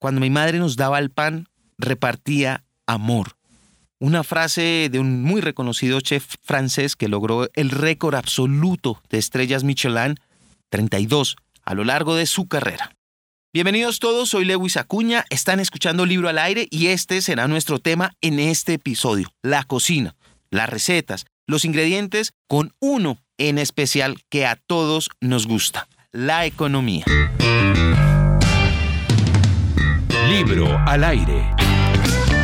Cuando mi madre nos daba el pan, repartía amor. Una frase de un muy reconocido chef francés que logró el récord absoluto de estrellas Michelin, 32, a lo largo de su carrera. Bienvenidos todos, soy Lewis Acuña, están escuchando Libro al Aire y este será nuestro tema en este episodio, la cocina, las recetas, los ingredientes con uno en especial que a todos nos gusta, la economía. Libro al Aire.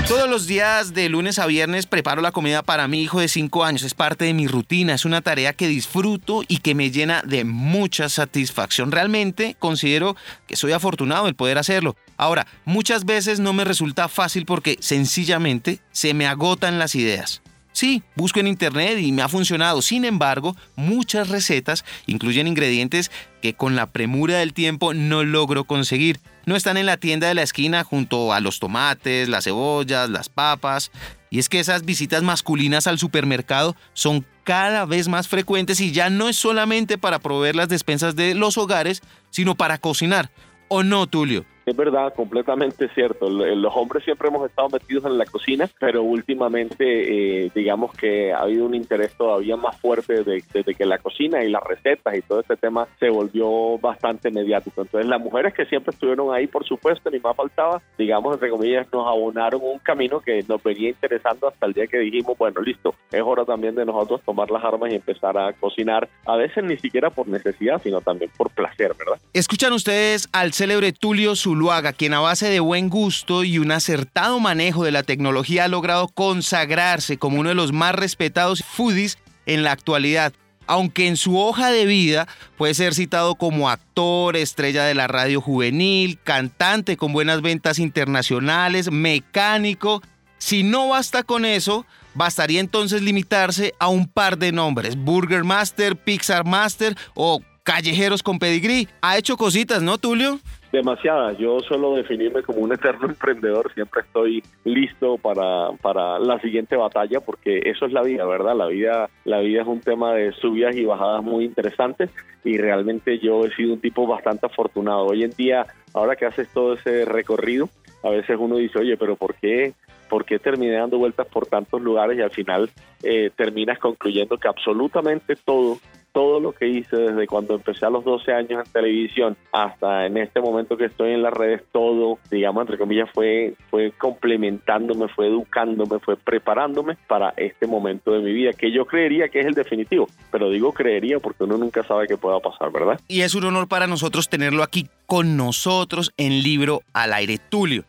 Todos los días de lunes a viernes preparo la comida para mi hijo de 5 años. Es parte de mi rutina, es una tarea que disfruto y que me llena de mucha satisfacción. Realmente considero que soy afortunado el poder hacerlo. Ahora, muchas veces no me resulta fácil porque sencillamente se me agotan las ideas. Sí, busco en internet y me ha funcionado. Sin embargo, muchas recetas incluyen ingredientes que con la premura del tiempo no logro conseguir. No están en la tienda de la esquina junto a los tomates, las cebollas, las papas. Y es que esas visitas masculinas al supermercado son cada vez más frecuentes y ya no es solamente para proveer las despensas de los hogares, sino para cocinar. ¿O no, Tulio? Es verdad, completamente cierto. Los hombres siempre hemos estado metidos en la cocina, pero últimamente eh, digamos que ha habido un interés todavía más fuerte desde que la cocina y las recetas y todo este tema se volvió bastante mediático. Entonces las mujeres que siempre estuvieron ahí, por supuesto, ni más faltaba, digamos, entre comillas, nos abonaron un camino que nos venía interesando hasta el día que dijimos, bueno, listo, es hora también de nosotros tomar las armas y empezar a cocinar, a veces ni siquiera por necesidad, sino también por placer, ¿verdad? Escuchan ustedes al célebre Tulio Zuluaga, quien a base de buen gusto y un acertado manejo de la tecnología ha logrado consagrarse como uno de los más respetados foodies en la actualidad. Aunque en su hoja de vida puede ser citado como actor, estrella de la radio juvenil, cantante con buenas ventas internacionales, mecánico, si no basta con eso, bastaría entonces limitarse a un par de nombres, Burger Master, Pixar Master o Callejeros con Pedigrí. Ha hecho cositas, ¿no, Tulio? Demasiadas. Yo suelo definirme como un eterno emprendedor. Siempre estoy listo para, para la siguiente batalla porque eso es la vida, ¿verdad? La vida, la vida es un tema de subidas y bajadas muy interesantes y realmente yo he sido un tipo bastante afortunado. Hoy en día, ahora que haces todo ese recorrido, a veces uno dice, oye, pero ¿por qué por qué terminé dando vueltas por tantos lugares y al final eh, terminas concluyendo que absolutamente todo, todo lo que hice desde cuando empecé a los 12 años en televisión hasta en este momento que estoy en las redes, todo, digamos, entre comillas, fue, fue complementándome, fue educándome, fue preparándome para este momento de mi vida, que yo creería que es el definitivo, pero digo creería porque uno nunca sabe qué pueda pasar, ¿verdad? Y es un honor para nosotros tenerlo aquí con nosotros en Libro al Aire. Tulio,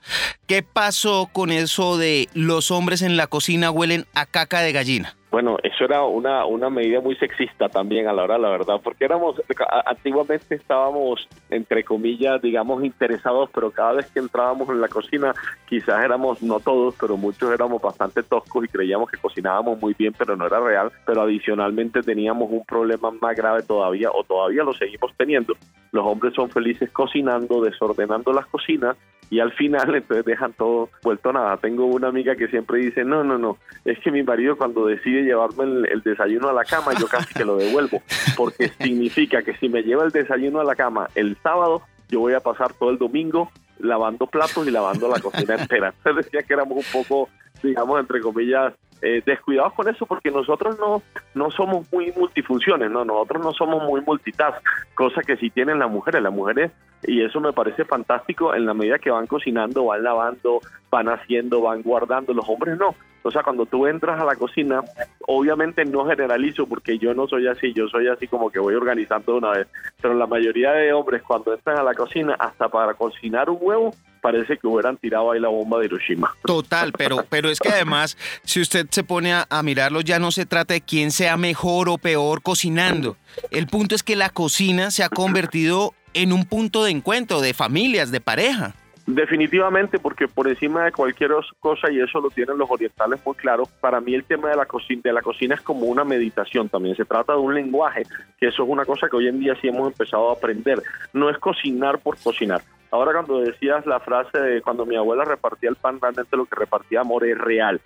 ¿qué pasó con eso de los hombres en la cocina huelen a caca de gallina? Bueno, eso era una, una medida muy sexista también a la hora, la verdad, porque éramos, antiguamente estábamos, entre comillas, digamos, interesados, pero cada vez que entrábamos en la cocina, quizás éramos, no todos, pero muchos éramos bastante toscos y creíamos que cocinábamos muy bien, pero no era real, pero adicionalmente teníamos un problema más grave todavía, o todavía lo seguimos teniendo. Los hombres son felices cocinando, desordenando las cocinas, y al final entonces dejan todo vuelto nada. Tengo una amiga que siempre dice, no, no, no, es que mi marido cuando decide llevarme el, desayuno a la cama, yo casi que lo devuelvo, porque significa que si me lleva el desayuno a la cama el sábado, yo voy a pasar todo el domingo lavando platos y lavando la cocina entera. Entonces decía que éramos un poco, digamos, entre comillas, eh, descuidados con eso porque nosotros no, no somos muy multifunciones, no, nosotros no somos muy multitask, cosa que sí tienen las mujeres, las mujeres, y eso me parece fantástico en la medida que van cocinando, van lavando, van haciendo, van guardando, los hombres no. O sea, cuando tú entras a la cocina, obviamente no generalizo porque yo no soy así, yo soy así como que voy organizando de una vez, pero la mayoría de hombres cuando entran a la cocina, hasta para cocinar un huevo, parece que hubieran tirado ahí la bomba de Hiroshima. Total, pero, pero es que además, si usted se pone a, a, mirarlo, ya no se trata de quién sea mejor o peor cocinando. El punto es que la cocina se ha convertido en un punto de encuentro de familias, de pareja. Definitivamente, porque por encima de cualquier cosa, y eso lo tienen los orientales muy claro, para mí el tema de la, cocina, de la cocina es como una meditación también. Se trata de un lenguaje, que eso es una cosa que hoy en día sí hemos empezado a aprender. No es cocinar por cocinar. Ahora cuando decías la frase de cuando mi abuela repartía el pan, realmente lo que repartía amor es real.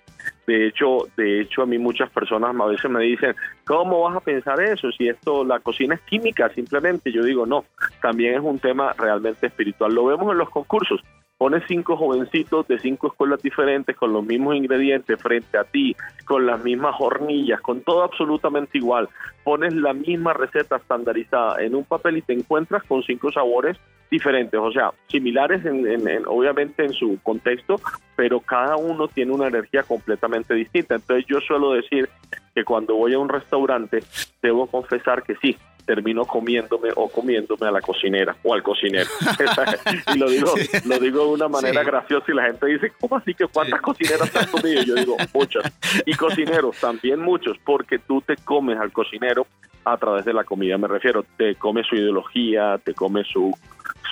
De hecho, de hecho a mí muchas personas a veces me dicen, ¿cómo vas a pensar eso? Si esto, la cocina es química simplemente. Yo digo, no, también es un tema realmente espiritual. Lo vemos en los concursos pones cinco jovencitos de cinco escuelas diferentes con los mismos ingredientes frente a ti, con las mismas hornillas, con todo absolutamente igual, pones la misma receta estandarizada en un papel y te encuentras con cinco sabores diferentes, o sea, similares en, obviamente en su contexto, pero cada uno tiene una energía completamente distinta. Entonces yo suelo decir que cuando voy a un restaurante debo confesar que sí, termino comiéndome o comiéndome a la cocinera o al cocinero. y lo digo, lo digo de una manera graciosa y la gente dice, ¿cómo así que cuántas cocineras has comido? yo digo, muchas. Y cocineros, también muchos, porque tú te comes al cocinero a través de la comida, me refiero, te comes su ideología, te comes su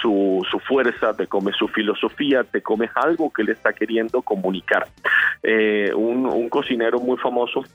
su, su, fuerza, te comes su filosofía, te comes algo que le está queriendo comunicar. Eh, un, un, cocinero muy famoso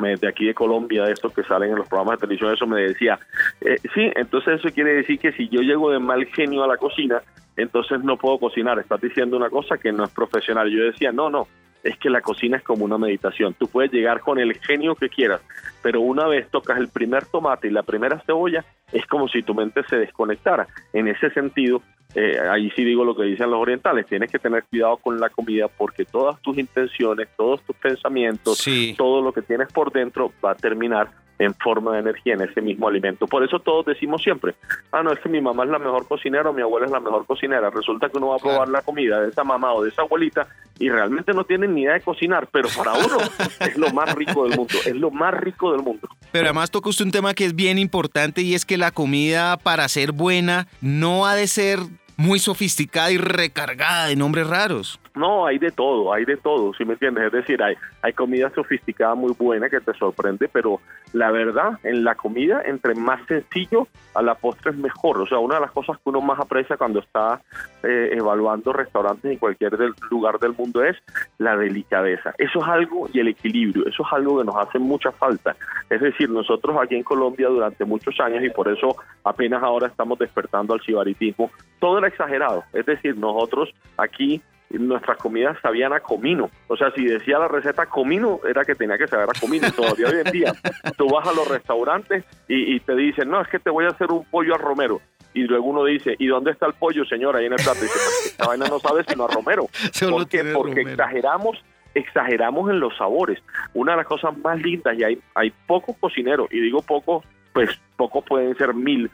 de aquí de Colombia, de estos que salen en los programas de televisión, eso me decía, eh, sí, entonces eso quiere decir que si yo llego de mal genio a la cocina, entonces no puedo cocinar, estás diciendo una cosa que no es profesional. Yo decía, no, no, es que la cocina es como una meditación, tú puedes llegar con el genio que quieras, pero una vez tocas el primer tomate y la primera cebolla, es como si tu mente se desconectara. En ese sentido, eh, ahí sí digo lo que dicen los orientales, tienes que tener cuidado con la comida porque todas tus intenciones, todos tus pensamientos, todo lo que tienes por dentro va a terminar en forma de energía en ese mismo alimento. Por eso todos decimos siempre, ah, no, es que mi mamá es la mejor cocinera o mi abuela es la mejor cocinera. Resulta que uno va a probar la comida de esa mamá o de esa abuelita y realmente no tienen ni idea de cocinar, pero para uno es lo más rico del mundo, es lo más rico del mundo. Pero además toca usted un tema que es bien importante y es que la comida para ser buena no ha de ser muy sofisticada y recargada de nombres raros. No, hay de todo, hay de todo, ¿sí me entiendes? Es decir, hay, hay comida sofisticada muy buena que te sorprende, pero la verdad, en la comida, entre más sencillo, a la postre es mejor. O sea, una de las cosas que uno más aprecia cuando está eh, evaluando restaurantes en cualquier lugar del mundo es la delicadeza. Eso es algo, y el equilibrio, eso es algo que nos hace mucha falta. Es decir, nosotros aquí en Colombia durante muchos años, y por eso apenas ahora estamos despertando al cibaritismo, todo era exagerado. Es decir, nosotros aquí nuestras comidas sabían a comino. O sea, si decía la receta comino, era que tenía que saber a comino. Todavía hoy en día, tú vas a los restaurantes y, te dicen, no, es que te voy a hacer un pollo a romero. Y luego uno dice, ¿y dónde está el pollo, señora? Ahí en el plato. Y dice, pues, esta vaina no sabe sino a romero. ¿Por qué? Porque exageramos exageramos en los sabores. Una de las cosas más lindas, y hay, hay pocos cocineros, y digo pocos pues pocos pueden ser mil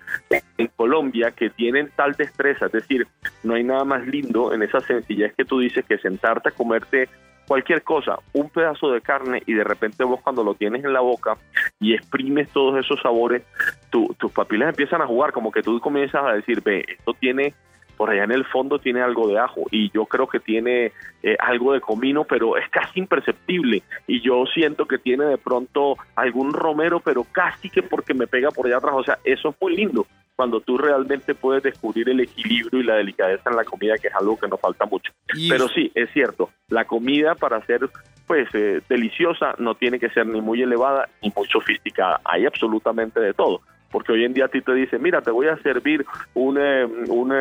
en Colombia que tienen tal destreza, es decir, no hay nada más lindo en esa sencillez que tú dices que sentarte a comerte cualquier cosa, un pedazo de carne y de repente vos cuando lo tienes en la boca y exprimes todos esos sabores, tus papilas empiezan a jugar, como que tú comienzas a decir, ve, esto tiene por allá en el fondo tiene algo de ajo y yo creo que tiene eh, algo de comino, pero es casi imperceptible. Y yo siento que tiene de pronto algún romero, pero casi que porque me pega por allá atrás, o sea, eso es muy lindo cuando tú realmente puedes descubrir el equilibrio y la delicadeza en la comida, que es algo que nos falta mucho. Pero sí, es cierto, la comida para ser pues eh, deliciosa no tiene que ser ni muy elevada ni muy sofisticada, hay absolutamente de todo porque hoy en día a ti te dicen, mira, te voy a servir un, un,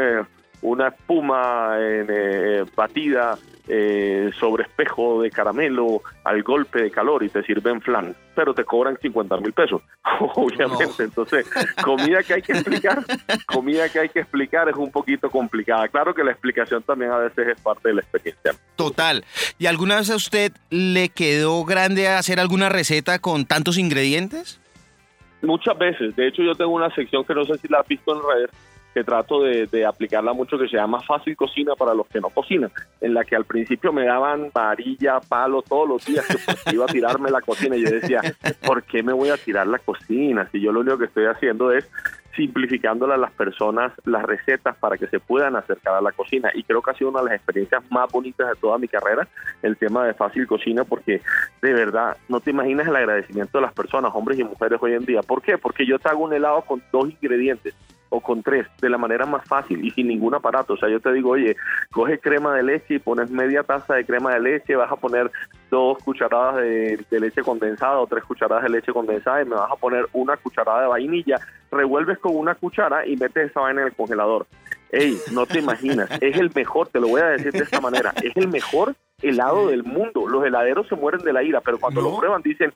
una espuma eh, batida eh, sobre espejo de caramelo al golpe de calor y te sirven flan, pero te cobran 50 mil pesos, obviamente. Entonces, comida que hay que explicar, comida que hay que explicar es un poquito complicada. Claro que la explicación también a veces es parte de la experiencia. Total. ¿Y alguna vez a usted le quedó grande hacer alguna receta con tantos ingredientes? Muchas veces. De hecho, yo tengo una sección que no sé si la has visto en redes, que trato de, aplicarla mucho, que se llama Fácil Cocina para los que no cocinan, en la que al principio me daban varilla, palo todos los días que iba a tirarme la cocina y yo decía, ¿por qué me voy a tirar la cocina? Si yo lo único que estoy haciendo es simplificándole a las personas las recetas para que se puedan acercar a la cocina. Y creo que ha sido una de las experiencias más bonitas de toda mi carrera, el tema de fácil cocina, porque de verdad no te imaginas el agradecimiento de las personas, hombres y mujeres hoy en día. ¿Por qué? Porque yo te un helado con dos ingredientes o con tres, de la manera más fácil y sin ningún aparato. O sea, yo te digo, oye, coge crema de leche y pones media taza de crema de leche, vas a poner dos cucharadas de, leche condensada o tres cucharadas de leche condensada y me vas a poner una cucharada de vainilla, revuelves con una cuchara y metes esa vaina en el congelador. Ey, no te imaginas, es el mejor, te lo voy a decir de esta manera, es el mejor helado del mundo. Los heladeros se mueren de la ira, pero cuando lo prueban dicen,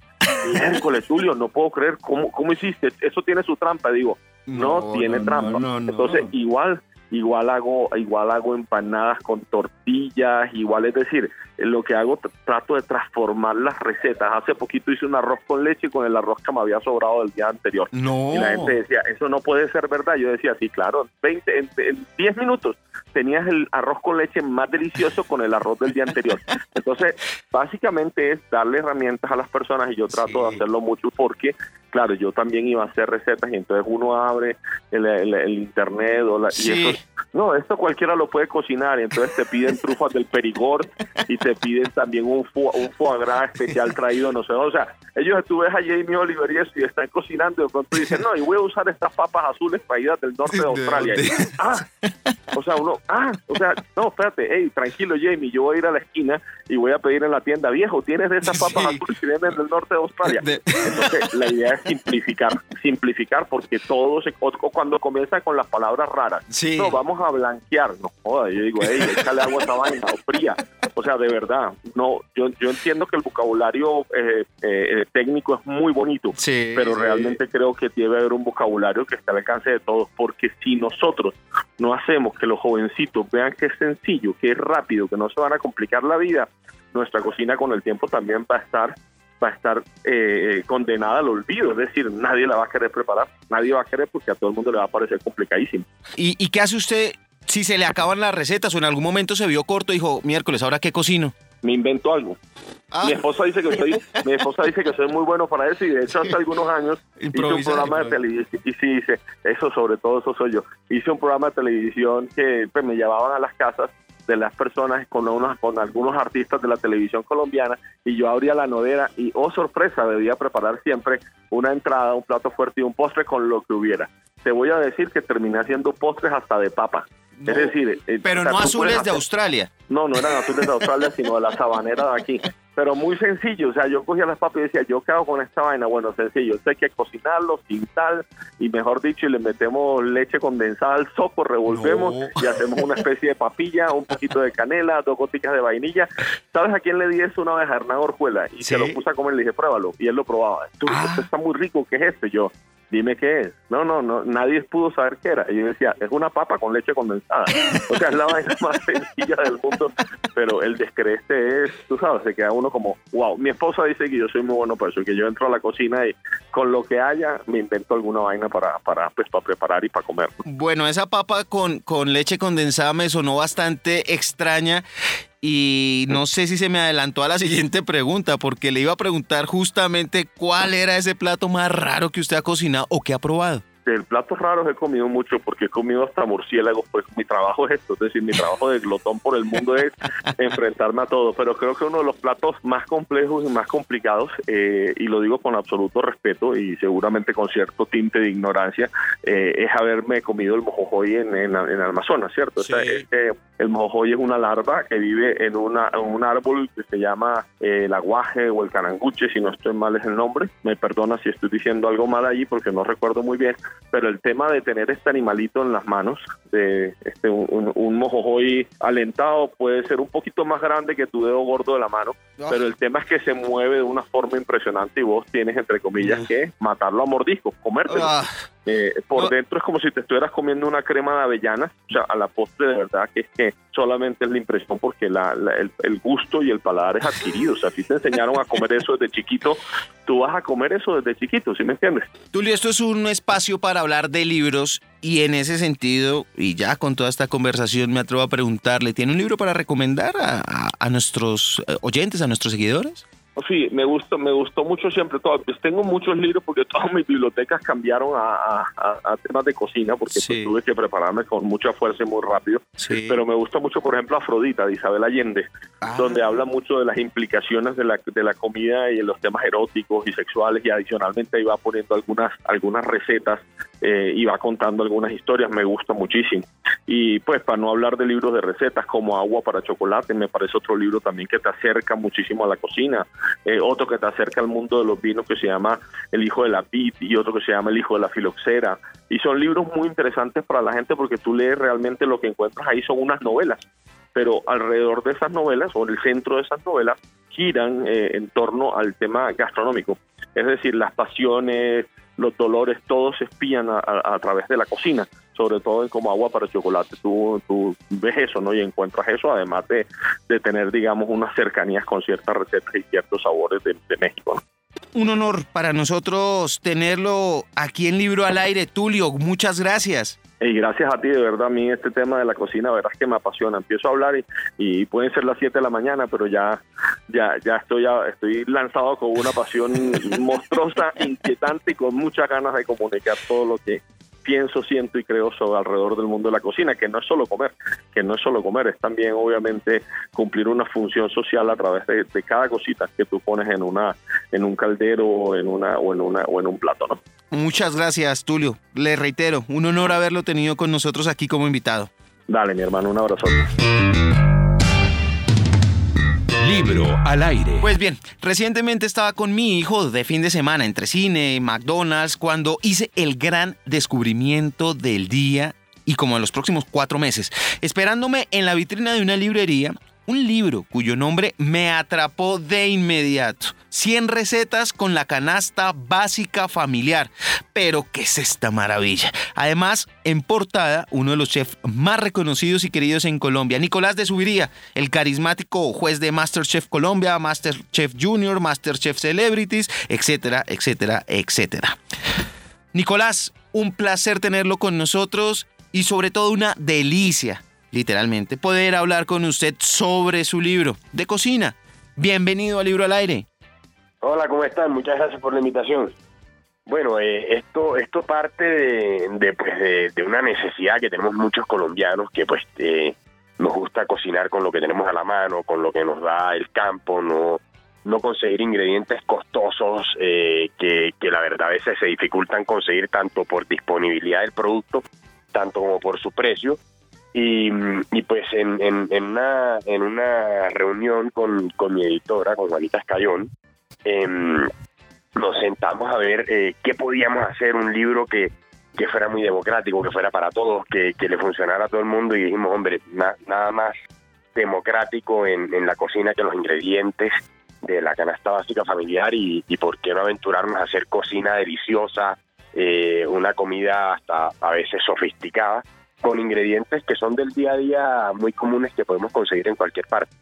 miércoles, Tulio, no puedo creer, ¿cómo, ¿cómo hiciste? Eso tiene su trampa, digo, no, tiene trampa. Entonces, igual igual hago, igual hago empanadas con tortillas, igual es decir, lo que hago trato de transformar las recetas. Hace poquito hice un arroz con leche con el arroz que me había sobrado del día anterior. No. Y la gente decía, eso no puede ser verdad. Yo decía, sí, claro, 20, en, 10 minutos tenías el arroz con leche más delicioso con el arroz del día anterior. Entonces, básicamente es darle herramientas a las personas y yo trato de hacerlo mucho porque claro, yo también iba a hacer recetas y entonces uno abre el, internet o la, y eso, no, esto cualquiera lo puede cocinar y entonces te piden trufas del Perigord y te piden también un, un foie gras especial traído, no sé, o sea, ellos tú ves a Jamie Oliver y eso y están cocinando y de pronto dicen, no, y voy a usar estas papas azules traídas del norte de Australia. ah, o sea, uno, ah, o sea, no, espérate, hey, tranquilo Jamie, yo voy a ir a la esquina y voy a pedir en la tienda, viejo, ¿tienes de esas papas azules que vienen del norte de Australia? Entonces, la idea es simplificar, simplificar, porque todo se, cuando comienza con las palabras raras, no, vamos a blanquear, no joda, yo digo, hey, échale agua a esta vaina, o fría, o sea, de verdad, no, yo, yo entiendo que el vocabulario eh, eh, técnico es muy bonito, pero realmente creo que debe haber un vocabulario que esté al alcance de todos, porque si nosotros no hacemos que los jovencitos vean que es sencillo, que es rápido, que no se van a complicar la vida, nuestra cocina con el tiempo también va a estar va a estar eh, condenada al olvido, es decir, nadie la va a querer preparar, nadie va a querer porque a todo el mundo le va a parecer complicadísimo. ¿Y, y qué hace usted si se le acaban las recetas o en algún momento se vio corto dijo, miércoles, ¿ahora qué cocino? Me invento algo. Ah. Mi esposa dice que soy, mi esposa dice que soy muy bueno para eso y de hecho hace algunos años hice un programa de televisión y sí dice eso sobre todo eso soy yo. Hice un programa de televisión que pues, me llevaban a las casas de las personas con, unos, con algunos artistas de la televisión colombiana y yo abría la nodera y, oh sorpresa, debía preparar siempre una entrada, un plato fuerte y un postre con lo que hubiera. Te voy a decir que terminé haciendo postres hasta de papa. Es decir, eh, pero no azules de Australia. No, no eran azules de Australia, sino de la sabanera de aquí pero muy sencillo. O sea, yo cogía las papas y decía, ¿yo qué hago con esta vaina? Bueno, sencillo. Hay que cocinarlo sin sal y, mejor dicho, y le metemos leche condensada al soco, revolvemos y hacemos una especie de papilla, un poquito de canela, dos goticas de vainilla. ¿Sabes a quién le di eso una vez? A Hernán Orjuela. Y se lo puse a comer y le dije, pruébalo. Y él lo probaba. Esto, ah. esto está muy rico. ¿Qué es esto? yo, dime qué es. No, no, no, nadie pudo saber qué era. Y yo decía, es una papa con leche condensada. O sea, es la vaina más sencilla del mundo, pero el descreste es, tú sabes, se queda uno como, wow. Mi esposa dice que yo soy muy bueno para eso, que yo entro a la cocina y con lo que haya me invento alguna vaina para, para, pues, para preparar y para comer. Bueno, esa papa con, con leche condensada me sonó bastante extraña y no sé si se me adelantó a la siguiente pregunta, porque le iba a preguntar justamente cuál era ese plato más raro que usted ha cocinado o que ha probado el platos raros he comido mucho porque he comido hasta murciélagos, pues mi trabajo es esto, es decir, mi trabajo de glotón por el mundo es enfrentarme a todo, pero creo que uno de los platos más complejos y más complicados, eh, y lo digo con absoluto respeto y seguramente con cierto tinte de ignorancia, eh, es haberme comido el mojojoy en, en, Amazonas, ¿cierto? el mojojoy es una larva que vive en, una, un árbol que se llama eh, el aguaje o el caranguche, si no estoy mal es el nombre, me perdona si estoy diciendo algo mal allí porque no recuerdo muy bien, pero el tema de tener este animalito en las manos, de este un, un, mojojoy alentado, puede ser un poquito más grande que tu dedo gordo de la mano, ah. pero el tema es que se mueve de una forma impresionante y vos tienes, entre comillas, que matarlo a mordiscos, comértelo. Ah. Eh, por dentro es como si te estuvieras comiendo una crema de avellana, o sea, a la postre de verdad que es que solamente es la impresión porque la, el, gusto y el paladar es adquirido, o sea, si te enseñaron a comer eso desde chiquito, tú vas a comer eso desde chiquito, ¿sí me entiendes? Tulio, esto es un espacio para hablar de libros y en ese sentido, y ya con toda esta conversación me atrevo a preguntarle, ¿tiene un libro para recomendar a nuestros eh, oyentes, a nuestros seguidores? Sí, me gustó, me gustó mucho siempre. Todo. Pues tengo muchos libros porque todas mis bibliotecas cambiaron a, temas de cocina porque pues, tuve que prepararme con mucha fuerza y muy rápido. Pero me gusta mucho, por ejemplo, Afrodita de Isabel Allende, ah. donde habla mucho de las implicaciones de la, de la comida y de los temas eróticos y sexuales y adicionalmente ahí va poniendo algunas, algunas recetas eh, y va contando algunas historias. Me gusta muchísimo. Y pues para no hablar de libros de recetas como Agua para Chocolate, me parece otro libro también que te acerca muchísimo a la cocina. Eh, otro que te acerca al mundo de los vinos que se llama El Hijo de la Pit y otro que se llama El Hijo de la Filoxera. Y son libros muy interesantes para la gente porque tú lees realmente lo que encuentras ahí son unas novelas, pero alrededor de esas novelas o en el centro de esas novelas giran eh, en torno al tema gastronómico. Es decir, las pasiones, los dolores, todos se espían a, través de la cocina, sobre todo en como agua para chocolate. Tú, tú ves eso, ¿no? Y encuentras eso, además de, de tener, digamos, unas cercanías con ciertas recetas y ciertos sabores de, México, Un honor para nosotros tenerlo aquí en Libro al Aire. Tulio, muchas gracias. Y gracias a ti, de verdad, a mí este tema de la cocina, es que me apasiona. Empiezo a hablar y, y pueden ser las 7 de la mañana, pero ya, ya, ya estoy, ya estoy lanzado con una pasión monstruosa, inquietante y con muchas ganas de comunicar todo lo que, pienso, siento y creo sobre alrededor del mundo de la cocina, que no es solo comer, que no es solo comer, es también obviamente cumplir una función social a través de, cada cosita que tú pones en una en un caldero o en una o en una o en un plato, ¿no? Muchas gracias, Tulio. Le reitero, un honor haberlo tenido con nosotros aquí como invitado. Dale, mi hermano, un abrazo. Libro al aire. Pues bien, recientemente estaba con mi hijo de fin de semana entre cine y McDonald's cuando hice el gran descubrimiento del día y como en los próximos cuatro meses, esperándome en la vitrina de una librería un libro cuyo nombre me atrapó de inmediato. 100 recetas con la canasta básica familiar. Pero, ¿qué es esta maravilla? Además, en portada, uno de los chefs más reconocidos y queridos en Colombia, Nicolás de Subiría, el carismático juez de Masterchef Colombia, Masterchef Junior, Masterchef Celebrities, etcétera, etcétera, etcétera. Nicolás, un placer tenerlo con nosotros y sobre todo una delicia literalmente, poder hablar con usted sobre su libro de cocina. Bienvenido al Libro al Aire. Hola, ¿cómo están? Muchas gracias por la invitación. Bueno, eh, esto esto parte de, pues, de, una necesidad que tenemos muchos colombianos que pues eh, nos gusta cocinar con lo que tenemos a la mano, con lo que nos da el campo, no no conseguir ingredientes costosos eh, que, que la verdad a veces se dificultan conseguir tanto por disponibilidad del producto, tanto como por su precio y, pues en, en, una, en una reunión con, con mi editora, con Juanita Escayón, em, nos sentamos a ver eh, qué podíamos hacer, un libro que, que fuera muy democrático, que fuera para todos, que, que le funcionara a todo el mundo y dijimos, hombre, nada más democrático en, en, la cocina que los ingredientes de la canasta básica familiar y, y por qué no aventurarnos a hacer cocina deliciosa, eh, una comida hasta a veces sofisticada con ingredientes que son del día a día muy comunes que podemos conseguir en cualquier parte.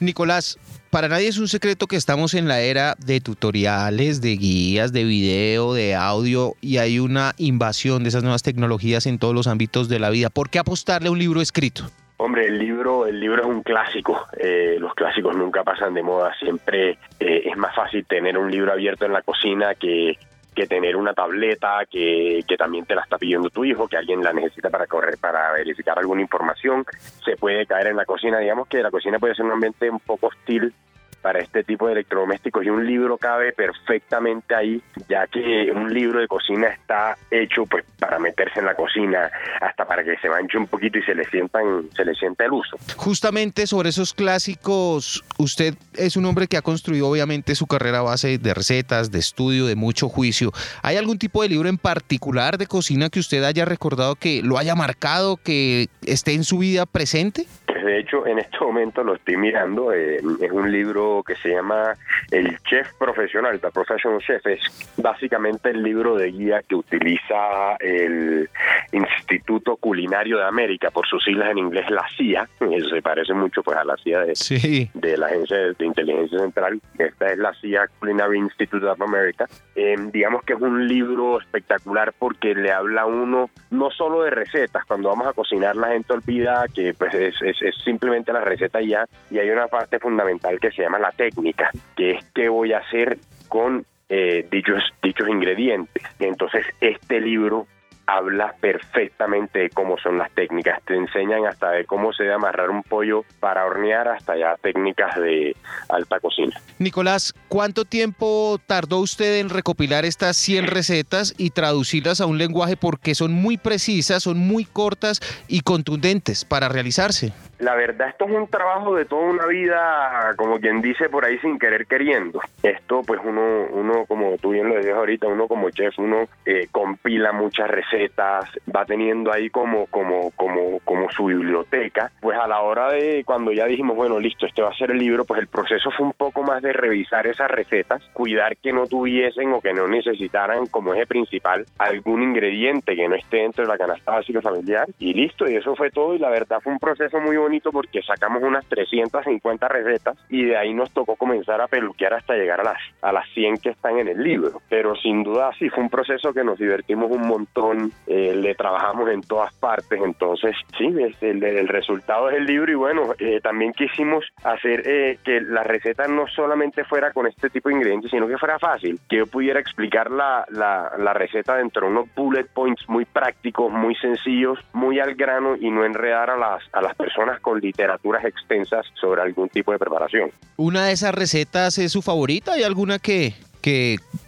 Nicolás, para nadie es un secreto que estamos en la era de tutoriales, de guías, de video, de audio y hay una invasión de esas nuevas tecnologías en todos los ámbitos de la vida. ¿Por qué apostarle a un libro escrito? Hombre, el libro, el libro es un clásico. Eh, los clásicos nunca pasan de moda. Siempre eh, es más fácil tener un libro abierto en la cocina que que tener una tableta que, que, también te la está pidiendo tu hijo, que alguien la necesita para correr, para verificar alguna información, se puede caer en la cocina. Digamos que la cocina puede ser un ambiente un poco hostil para este tipo de electrodomésticos y un libro cabe perfectamente ahí, ya que un libro de cocina está hecho pues para meterse en la cocina, hasta para que se manche un poquito y se le sientan, se le sienta el uso. Justamente sobre esos clásicos, usted es un hombre que ha construido obviamente su carrera a base de recetas, de estudio, de mucho juicio. ¿Hay algún tipo de libro en particular de cocina que usted haya recordado que lo haya marcado, que esté en su vida presente? De hecho, en este momento lo estoy mirando. Eh, es un libro que se llama El Chef Profesional, The Professional Chef. Es básicamente el libro de guía que utiliza el Instituto Culinario de América, por sus siglas en inglés, la CIA. Eso se parece mucho pues a la CIA de, de la Agencia de Inteligencia Central. Esta es la CIA Culinary Institute of America. Eh, digamos que es un libro espectacular porque le habla a uno no solo de recetas. Cuando vamos a cocinar, la gente olvida que pues es, es es simplemente la receta ya y hay una parte fundamental que se llama la técnica, que es qué voy a hacer con eh, dichos, dichos ingredientes. Entonces este libro habla perfectamente de cómo son las técnicas. Te enseñan hasta de cómo se debe amarrar un pollo para hornear hasta ya técnicas de alta cocina. Nicolás, ¿cuánto tiempo tardó usted en recopilar estas 100 recetas y traducirlas a un lenguaje porque son muy precisas, son muy cortas y contundentes para realizarse? La verdad, esto es un trabajo de toda una vida, como quien dice por ahí, sin querer queriendo. Esto, pues uno, uno como tú bien lo decías ahorita, uno como chef, uno eh, compila muchas recetas recetas, va teniendo ahí como, como, como, como su biblioteca. Pues a la hora de cuando ya dijimos, bueno, listo, este va a ser el libro, pues el proceso fue un poco más de revisar esas recetas, cuidar que no tuviesen o que no necesitaran como eje principal algún ingrediente que no esté dentro de la canasta básica familiar y listo, y eso fue todo y la verdad fue un proceso muy bonito porque sacamos unas 350 recetas y de ahí nos tocó comenzar a peluquear hasta llegar a las, a las 100 que están en el libro, pero sin duda sí fue un proceso que nos divertimos un montón, eh, le trabajamos en todas partes, entonces sí, el, el, resultado es el libro y bueno, eh, también quisimos hacer eh, que la receta no solamente fuera con este tipo de ingredientes, sino que fuera fácil, que yo pudiera explicar la, la, receta dentro de unos bullet points muy prácticos, muy sencillos, muy al grano y no enredar a las, a las personas con literaturas extensas sobre algún tipo de preparación. ¿Una de esas recetas es su favorita? ¿Hay alguna que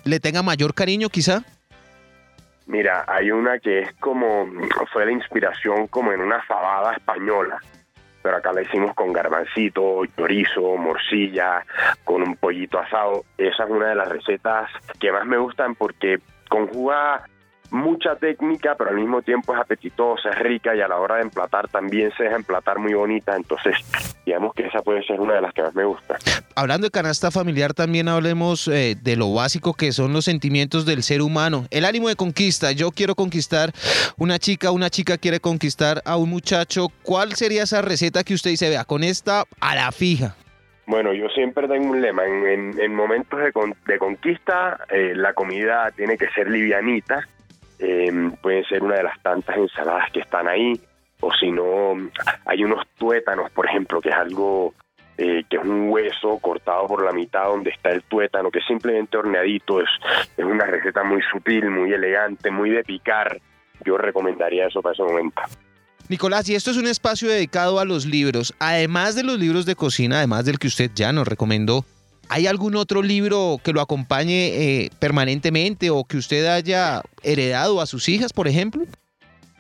le tenga mayor cariño quizá? Mira, hay una que es como, fue la inspiración como en una fabada española, pero acá la hicimos con garbancito, chorizo, morcilla, con un pollito asado. Esa es una de las recetas que más me gustan porque conjuga mucha técnica, pero al mismo tiempo es apetitosa, es rica y a la hora de emplatar también se deja emplatar muy bonita. Entonces, digamos que esa puede ser una de las que más me gusta. Hablando de canasta familiar, también hablemos eh, de lo básico que son los sentimientos del ser humano. El ánimo de conquista. Yo quiero conquistar una chica, una chica quiere conquistar a un muchacho. ¿Cuál sería esa receta que usted dice, vea, con esta a la fija? Bueno, yo siempre tengo un lema, en, momentos de, conquista eh, la comida tiene que ser livianita, eh, puede ser una de las tantas ensaladas que están ahí, o si no, hay unos tuétanos, por ejemplo, que es algo eh, que es un hueso cortado por la mitad donde está el tuétano, que es simplemente horneadito, es, es una receta muy sutil, muy elegante, muy de picar. Yo recomendaría eso para ese momento. Nicolás, y esto es un espacio dedicado a los libros. Además de los libros de cocina, además del que usted ya nos recomendó, ¿Hay algún otro libro que lo acompañe eh, permanentemente o que usted haya heredado a sus hijas, por ejemplo?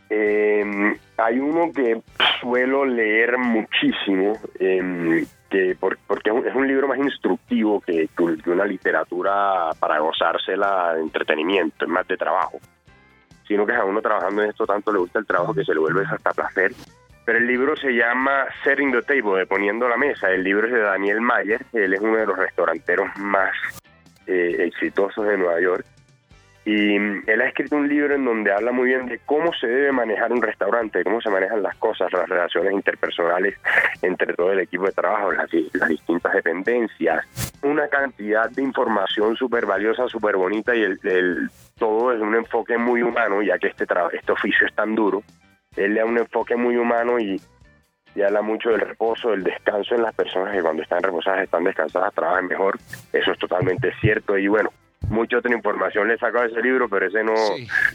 Em, hay uno que suelo leer muchísimo, em, que porque es un, libro más instructivo que, que, una literatura para gozársela de entretenimiento, es más de trabajo. Sino que a uno trabajando en esto tanto le gusta el trabajo que se le vuelve hasta placer pero el libro se llama Setting the Table, de Poniendo la Mesa. El libro es de Daniel Mayer, él es uno de los restauranteros más eh, exitosos de Nueva York. Y él ha escrito un libro en donde habla muy bien de cómo se debe manejar un restaurante, cómo se manejan las cosas, las relaciones interpersonales entre todo el equipo de trabajo, las, distintas dependencias. Una cantidad de información súper valiosa, súper bonita y el, todo es un enfoque muy humano, ya que este, este oficio es tan duro él le da un enfoque muy humano y, habla mucho del reposo, del descanso en las personas que cuando están reposadas, están descansadas, trabajan mejor. Eso es totalmente cierto y bueno, mucha otra información le he sacado de ese libro, pero ese no,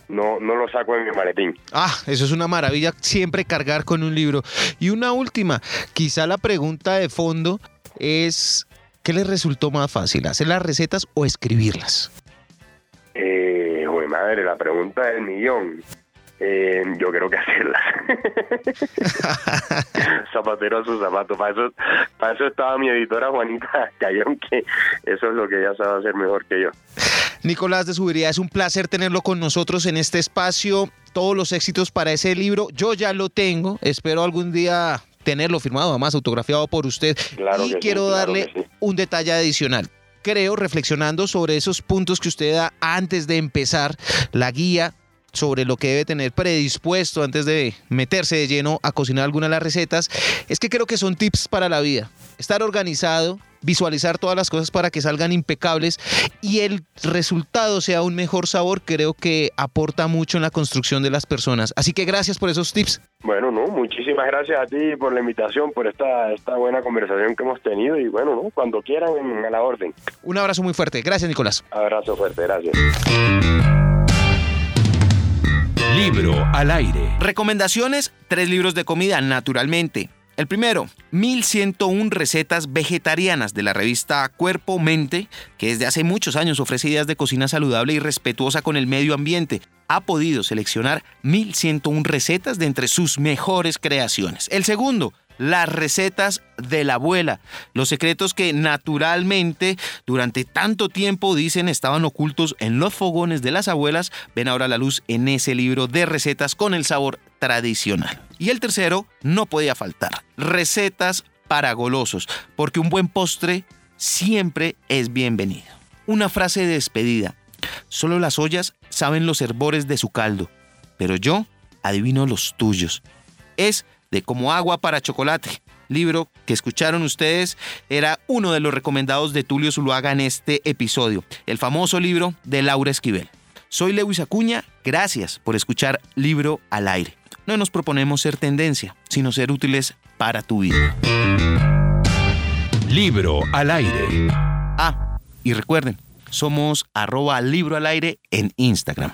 no, no lo saco en mi maletín. Ah, eso es una maravilla, siempre cargar con un libro. Y una última, quizá la pregunta de fondo es, ¿qué les resultó más fácil, hacer las recetas o escribirlas? Eh, madre, la pregunta del millón. Eh, yo creo que hacerlas. Zapatero a su zapato. Para eso, para eso estaba mi editora Juanita Cayón, que eso es lo que ella sabe hacer mejor que yo. Nicolás de Subiría, es un placer tenerlo con nosotros en este espacio. Todos los éxitos para ese libro. Yo ya lo tengo. Espero algún día tenerlo firmado, además autografiado por usted. y quiero darle un detalle adicional creo, reflexionando sobre esos puntos que usted da antes de empezar la guía sobre lo que debe tener predispuesto antes de meterse de lleno a cocinar alguna de las recetas, es que creo que son tips para la vida. Estar organizado, visualizar todas las cosas para que salgan impecables y el resultado sea un mejor sabor, creo que aporta mucho en la construcción de las personas. Así que gracias por esos tips. Bueno, no, muchísimas gracias a ti por la invitación, por esta, esta buena conversación que hemos tenido y bueno, ¿no? cuando quieran, a la orden. Un abrazo muy fuerte. Gracias, Nicolás. Abrazo fuerte, gracias. Libro al aire. Recomendaciones, tres libros de comida, naturalmente. El primero, 1101 recetas vegetarianas de la revista Cuerpo Mente, que desde hace muchos años ofrece ideas de cocina saludable y respetuosa con el medio ambiente. Ha podido seleccionar 1101 recetas de entre sus mejores creaciones. El segundo, las recetas de la abuela, los secretos que naturalmente durante tanto tiempo dicen estaban ocultos en los fogones de las abuelas, ven ahora la luz en ese libro de recetas con el sabor tradicional. Y el tercero no podía faltar, recetas para golosos, porque un buen postre siempre es bienvenido. Una frase de despedida, solo las ollas saben los herbores de su caldo, pero yo adivino los tuyos. Es de Como agua para chocolate. Libro que escucharon ustedes era uno de los recomendados de Tulio Zuluaga en este episodio, el famoso libro de Laura Esquivel. Soy Lewis Acuña, gracias por escuchar Libro al aire. No nos proponemos ser tendencia, sino ser útiles para tu vida. Libro al aire. Ah, y recuerden, somos arroba libro al aire en Instagram.